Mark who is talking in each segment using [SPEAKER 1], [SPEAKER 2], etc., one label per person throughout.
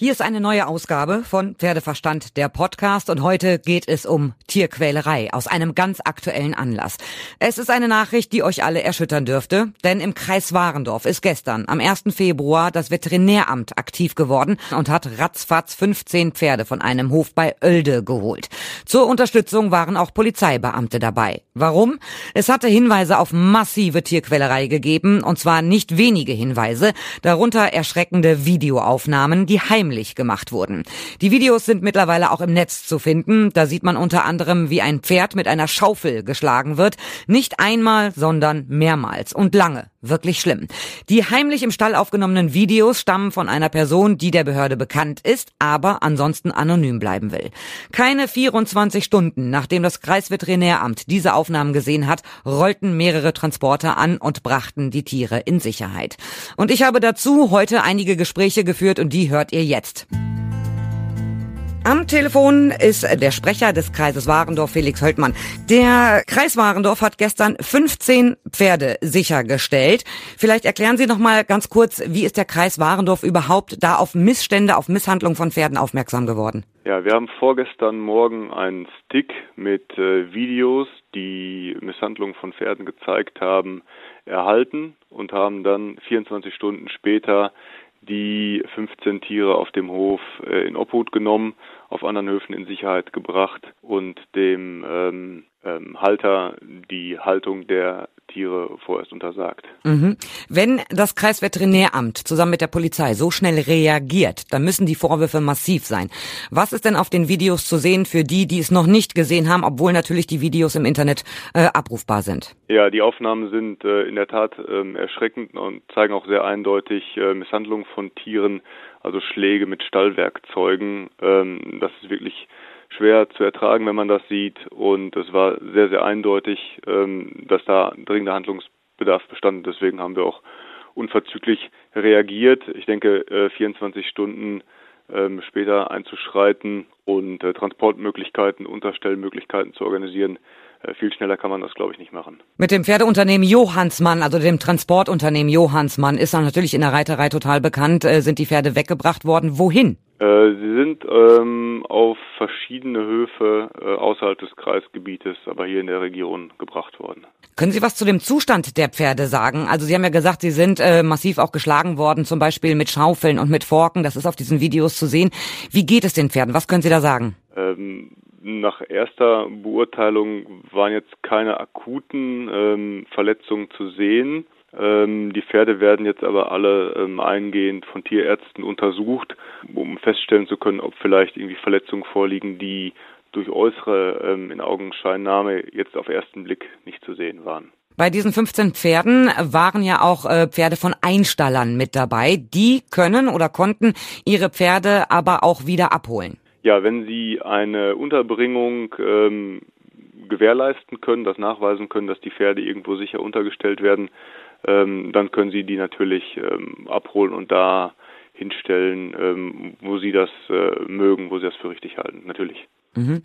[SPEAKER 1] Hier ist eine neue Ausgabe von Pferdeverstand, der Podcast, und heute geht es um Tierquälerei aus einem ganz aktuellen Anlass. Es ist eine Nachricht, die euch alle erschüttern dürfte, denn im Kreis Warendorf ist gestern, am 1. Februar, das Veterinäramt aktiv geworden und hat ratzfatz 15 Pferde von einem Hof bei Oelde geholt. Zur Unterstützung waren auch Polizeibeamte dabei. Warum? Es hatte Hinweise auf massive Tierquälerei gegeben, und zwar nicht wenige Hinweise, darunter erschreckende Videoaufnahmen, die heim heimlich gemacht wurden. Die Videos sind mittlerweile auch im Netz zu finden. Da sieht man unter anderem, wie ein Pferd mit einer Schaufel geschlagen wird. Nicht einmal, sondern mehrmals und lange. Wirklich schlimm. Die heimlich im Stall aufgenommenen Videos stammen von einer Person, die der Behörde bekannt ist, aber ansonsten anonym bleiben will. Keine 24 Stunden, nachdem das Kreisveterinäramt diese Aufnahmen gesehen hat, rollten mehrere Transporter an und brachten die Tiere in Sicherheit. Und ich habe dazu heute einige Gespräche geführt und die hört ihr jetzt. Am Telefon ist der Sprecher des Kreises Warendorf, Felix Höltmann. Der Kreis Warendorf hat gestern 15 Pferde sichergestellt. Vielleicht erklären Sie noch mal ganz kurz, wie ist der Kreis Warendorf überhaupt da auf Missstände, auf Misshandlung von Pferden aufmerksam geworden?
[SPEAKER 2] Ja, wir haben vorgestern Morgen einen Stick mit äh, Videos, die Misshandlung von Pferden gezeigt haben, erhalten und haben dann 24 Stunden später die 15 Tiere auf dem Hof äh, in Obhut genommen, auf anderen Höfen in Sicherheit gebracht und dem ähm, ähm, Halter die Haltung der Tiere vorerst untersagt.
[SPEAKER 1] Mhm. Wenn das Kreisveterinäramt zusammen mit der Polizei so schnell reagiert, dann müssen die Vorwürfe massiv sein. Was ist denn auf den Videos zu sehen für die, die es noch nicht gesehen haben, obwohl natürlich die Videos im Internet äh, abrufbar sind?
[SPEAKER 2] Ja, die Aufnahmen sind äh, in der Tat äh, erschreckend und zeigen auch sehr eindeutig äh, Misshandlung von Tieren, also Schläge mit Stallwerkzeugen. Ähm, das ist wirklich schwer zu ertragen, wenn man das sieht. Und es war sehr, sehr eindeutig, ähm, dass da dringender Handlungsbedarf bestand. Deswegen haben wir auch unverzüglich reagiert. Ich denke, äh, 24 Stunden ähm, später einzuschreiten und äh, Transportmöglichkeiten, Unterstellmöglichkeiten zu organisieren, äh, viel schneller kann man das, glaube ich, nicht machen.
[SPEAKER 1] Mit dem Pferdeunternehmen Johannsmann, also dem Transportunternehmen Johannsmann, ist natürlich in der Reiterei total bekannt. Äh, sind die Pferde weggebracht worden? Wohin?
[SPEAKER 2] Äh, sie sind ähm, auf verschiedene Höfe äh, außerhalb des Kreisgebietes, aber hier in der Region gebracht worden.
[SPEAKER 1] Können Sie was zu dem Zustand der Pferde sagen? Also Sie haben ja gesagt, sie sind äh, massiv auch geschlagen worden, zum Beispiel mit Schaufeln und mit Forken. Das ist auf diesen Videos zu sehen. Wie geht es den Pferden? Was können Sie da sagen?
[SPEAKER 2] Ähm, nach erster Beurteilung waren jetzt keine akuten ähm, Verletzungen zu sehen. Ähm, die Pferde werden jetzt aber alle ähm, eingehend von Tierärzten untersucht, um feststellen zu können, ob vielleicht irgendwie Verletzungen vorliegen, die durch äußere ähm, in Augenscheinnahme jetzt auf ersten Blick nicht zu sehen waren.
[SPEAKER 1] Bei diesen 15 Pferden waren ja auch äh, Pferde von Einstallern mit dabei. Die können oder konnten ihre Pferde aber auch wieder abholen.
[SPEAKER 2] Ja, wenn Sie eine Unterbringung ähm, gewährleisten können, das nachweisen können, dass die Pferde irgendwo sicher untergestellt werden, ähm, dann können Sie die natürlich ähm, abholen und da hinstellen, ähm, wo Sie das äh, mögen, wo Sie das für richtig halten, natürlich.
[SPEAKER 1] Mhm.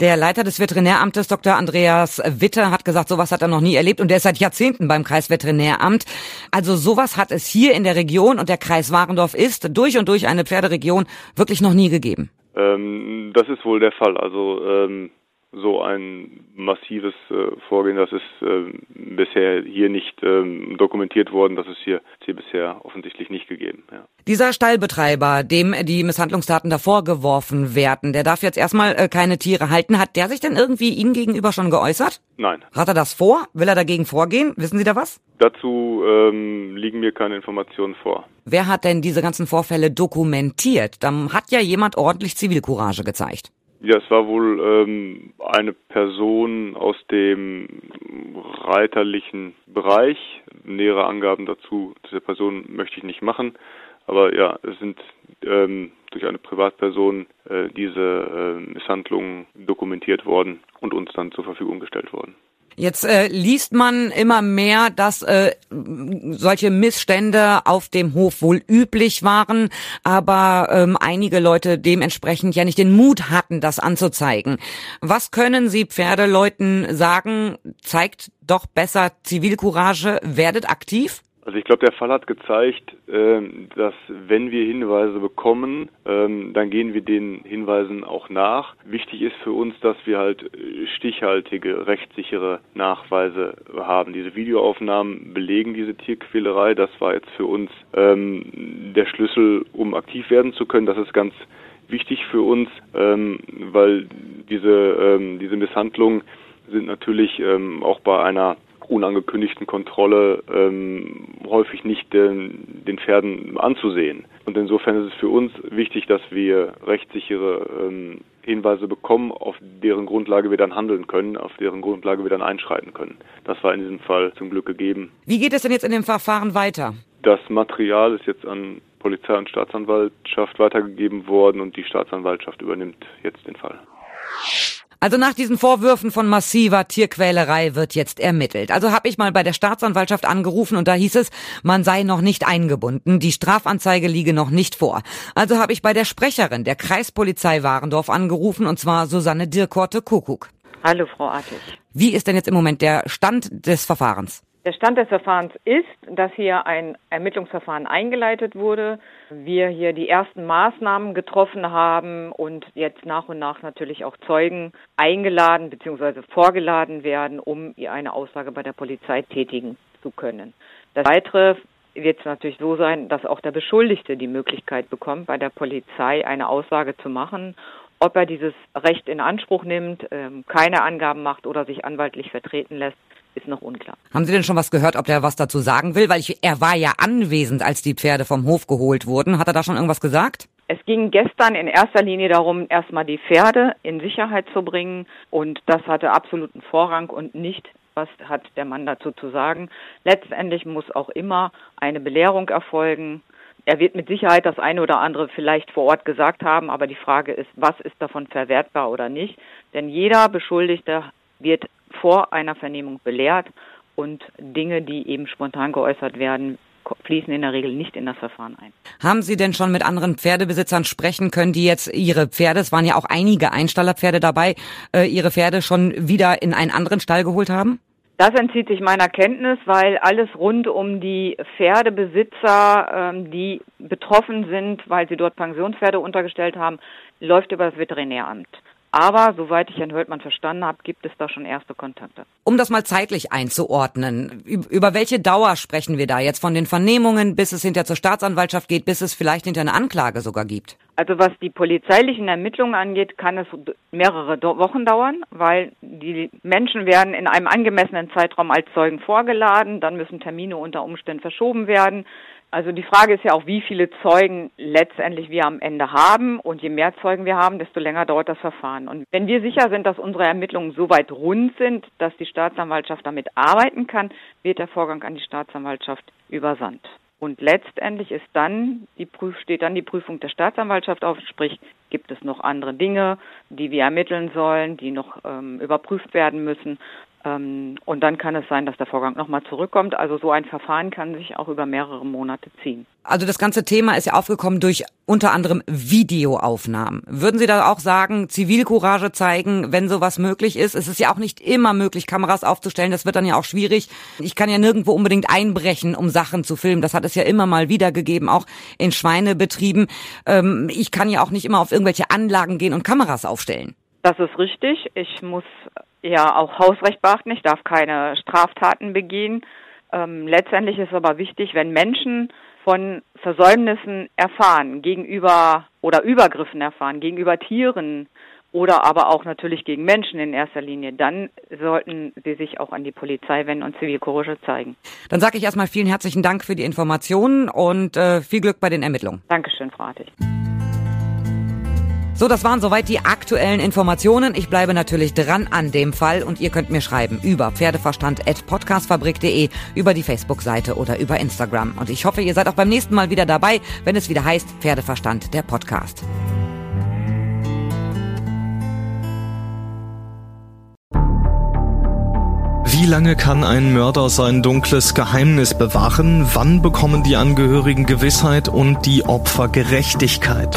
[SPEAKER 1] Der Leiter des Veterinäramtes, Dr. Andreas Witte, hat gesagt, sowas hat er noch nie erlebt und der ist seit Jahrzehnten beim Kreisveterinäramt. Also sowas hat es hier in der Region und der Kreis Warendorf ist durch und durch eine Pferderegion wirklich noch nie gegeben.
[SPEAKER 2] Ähm, das ist wohl der Fall. Also ähm, so ein massives äh, Vorgehen, das ist äh, bisher hier nicht ähm, dokumentiert worden. Das ist hier, hier bisher offensichtlich nicht gegeben. Ja.
[SPEAKER 1] Dieser Stallbetreiber, dem die Misshandlungsdaten davor geworfen werden, der darf jetzt erstmal äh, keine Tiere halten. Hat der sich denn irgendwie Ihnen gegenüber schon geäußert?
[SPEAKER 2] Nein.
[SPEAKER 1] Hat er das vor? Will er dagegen vorgehen? Wissen Sie da was?
[SPEAKER 2] Dazu ähm, liegen mir keine Informationen vor.
[SPEAKER 1] Wer hat denn diese ganzen Vorfälle dokumentiert? Dann hat ja jemand ordentlich Zivilcourage gezeigt.
[SPEAKER 2] Ja, es war wohl ähm, eine Person aus dem reiterlichen Bereich. Nähere Angaben dazu dieser Person möchte ich nicht machen. Aber ja, es sind ähm, durch eine Privatperson äh, diese äh, Misshandlungen dokumentiert worden und uns dann zur Verfügung gestellt worden.
[SPEAKER 1] Jetzt äh, liest man immer mehr, dass äh, solche Missstände auf dem Hof wohl üblich waren, aber ähm, einige Leute dementsprechend ja nicht den Mut hatten, das anzuzeigen. Was können Sie Pferdeleuten sagen? Zeigt doch besser Zivilcourage, werdet aktiv?
[SPEAKER 2] Also ich glaube, der Fall hat gezeigt, ähm, dass wenn wir Hinweise bekommen, ähm, dann gehen wir den Hinweisen auch nach. Wichtig ist für uns, dass wir halt äh, stichhaltige, rechtssichere Nachweise haben. Diese Videoaufnahmen belegen diese Tierquälerei. Das war jetzt für uns ähm, der Schlüssel, um aktiv werden zu können. Das ist ganz wichtig für uns, weil diese, diese Misshandlungen sind natürlich auch bei einer unangekündigten Kontrolle ähm, häufig nicht den, den Pferden anzusehen. Und insofern ist es für uns wichtig, dass wir rechtssichere ähm, Hinweise bekommen, auf deren Grundlage wir dann handeln können, auf deren Grundlage wir dann einschreiten können. Das war in diesem Fall zum Glück gegeben.
[SPEAKER 1] Wie geht es denn jetzt in dem Verfahren weiter?
[SPEAKER 2] Das Material ist jetzt an Polizei und Staatsanwaltschaft weitergegeben worden und die Staatsanwaltschaft übernimmt jetzt den Fall.
[SPEAKER 1] Also nach diesen Vorwürfen von massiver Tierquälerei wird jetzt ermittelt. Also habe ich mal bei der Staatsanwaltschaft angerufen und da hieß es, man sei noch nicht eingebunden, die Strafanzeige liege noch nicht vor. Also habe ich bei der Sprecherin der Kreispolizei Warendorf angerufen und zwar Susanne Dirkorte Kuckuck.
[SPEAKER 3] Hallo Frau Artig.
[SPEAKER 1] Wie ist denn jetzt im Moment der Stand des Verfahrens?
[SPEAKER 3] Der Stand des Verfahrens ist, dass hier ein Ermittlungsverfahren eingeleitet wurde, wir hier die ersten Maßnahmen getroffen haben und jetzt nach und nach natürlich auch Zeugen eingeladen bzw. vorgeladen werden, um eine Aussage bei der Polizei tätigen zu können. Das Weitere wird es natürlich so sein, dass auch der Beschuldigte die Möglichkeit bekommt, bei der Polizei eine Aussage zu machen ob er dieses Recht in Anspruch nimmt, ähm, keine Angaben macht oder sich anwaltlich vertreten lässt, ist noch unklar.
[SPEAKER 1] Haben Sie denn schon was gehört, ob der was dazu sagen will? Weil ich, er war ja anwesend, als die Pferde vom Hof geholt wurden. Hat er da schon irgendwas gesagt?
[SPEAKER 3] Es ging gestern in erster Linie darum, erstmal die Pferde in Sicherheit zu bringen und das hatte absoluten Vorrang und nicht, was hat der Mann dazu zu sagen. Letztendlich muss auch immer eine Belehrung erfolgen. Er wird mit Sicherheit das eine oder andere vielleicht vor Ort gesagt haben, aber die Frage ist, was ist davon verwertbar oder nicht? Denn jeder Beschuldigte wird vor einer Vernehmung belehrt und Dinge, die eben spontan geäußert werden, fließen in der Regel nicht in das Verfahren ein.
[SPEAKER 1] Haben Sie denn schon mit anderen Pferdebesitzern sprechen können, die jetzt ihre Pferde, es waren ja auch einige Einstallerpferde dabei, äh, ihre Pferde schon wieder in einen anderen Stall geholt haben?
[SPEAKER 3] Das entzieht sich meiner Kenntnis, weil alles rund um die Pferdebesitzer, ähm, die betroffen sind, weil sie dort Pensionspferde untergestellt haben, läuft über das Veterinäramt. Aber soweit ich Herrn Höltmann verstanden habe, gibt es da schon erste Kontakte.
[SPEAKER 1] Um das mal zeitlich einzuordnen, über welche Dauer sprechen wir da jetzt von den Vernehmungen, bis es hinter zur Staatsanwaltschaft geht, bis es vielleicht hinter eine Anklage sogar gibt?
[SPEAKER 3] Also was die polizeilichen Ermittlungen angeht, kann es mehrere Wochen dauern, weil die Menschen werden in einem angemessenen Zeitraum als Zeugen vorgeladen, dann müssen Termine unter Umständen verschoben werden. Also die Frage ist ja auch, wie viele Zeugen letztendlich wir am Ende haben. Und je mehr Zeugen wir haben, desto länger dauert das Verfahren. Und wenn wir sicher sind, dass unsere Ermittlungen so weit rund sind, dass die Staatsanwaltschaft damit arbeiten kann, wird der Vorgang an die Staatsanwaltschaft übersandt. Und letztendlich ist dann die Prüf steht dann die Prüfung der Staatsanwaltschaft auf, sprich gibt es noch andere Dinge, die wir ermitteln sollen, die noch ähm, überprüft werden müssen. Ähm, und dann kann es sein, dass der Vorgang nochmal zurückkommt. Also so ein Verfahren kann sich auch über mehrere Monate ziehen.
[SPEAKER 1] Also das ganze Thema ist ja aufgekommen durch unter anderem Videoaufnahmen. Würden Sie da auch sagen, Zivilcourage zeigen, wenn sowas möglich ist? Es ist ja auch nicht immer möglich, Kameras aufzustellen. Das wird dann ja auch schwierig. Ich kann ja nirgendwo unbedingt einbrechen, um Sachen zu filmen. Das hat es ja immer mal wieder gegeben, auch in Schweinebetrieben. Ähm, ich kann ja auch nicht immer auf irgendwelche Anlagen gehen und Kameras aufstellen.
[SPEAKER 3] Das ist richtig. Ich muss ja auch Hausrecht beachten. Ich darf keine Straftaten begehen. Ähm, letztendlich ist aber wichtig, wenn Menschen von Versäumnissen erfahren gegenüber oder Übergriffen erfahren gegenüber Tieren oder aber auch natürlich gegen Menschen in erster Linie, dann sollten sie sich auch an die Polizei wenden und Zivilcourage zeigen.
[SPEAKER 1] Dann sage ich erstmal vielen herzlichen Dank für die Informationen und äh, viel Glück bei den Ermittlungen.
[SPEAKER 3] Dankeschön, Frau Artig.
[SPEAKER 1] So, das waren soweit die aktuellen Informationen. Ich bleibe natürlich dran an dem Fall und ihr könnt mir schreiben über pferdeverstand.podcastfabrik.de, über die Facebook-Seite oder über Instagram. Und ich hoffe, ihr seid auch beim nächsten Mal wieder dabei, wenn es wieder heißt Pferdeverstand, der Podcast.
[SPEAKER 4] Wie lange kann ein Mörder sein dunkles Geheimnis bewahren? Wann bekommen die Angehörigen Gewissheit und die Opfer Gerechtigkeit?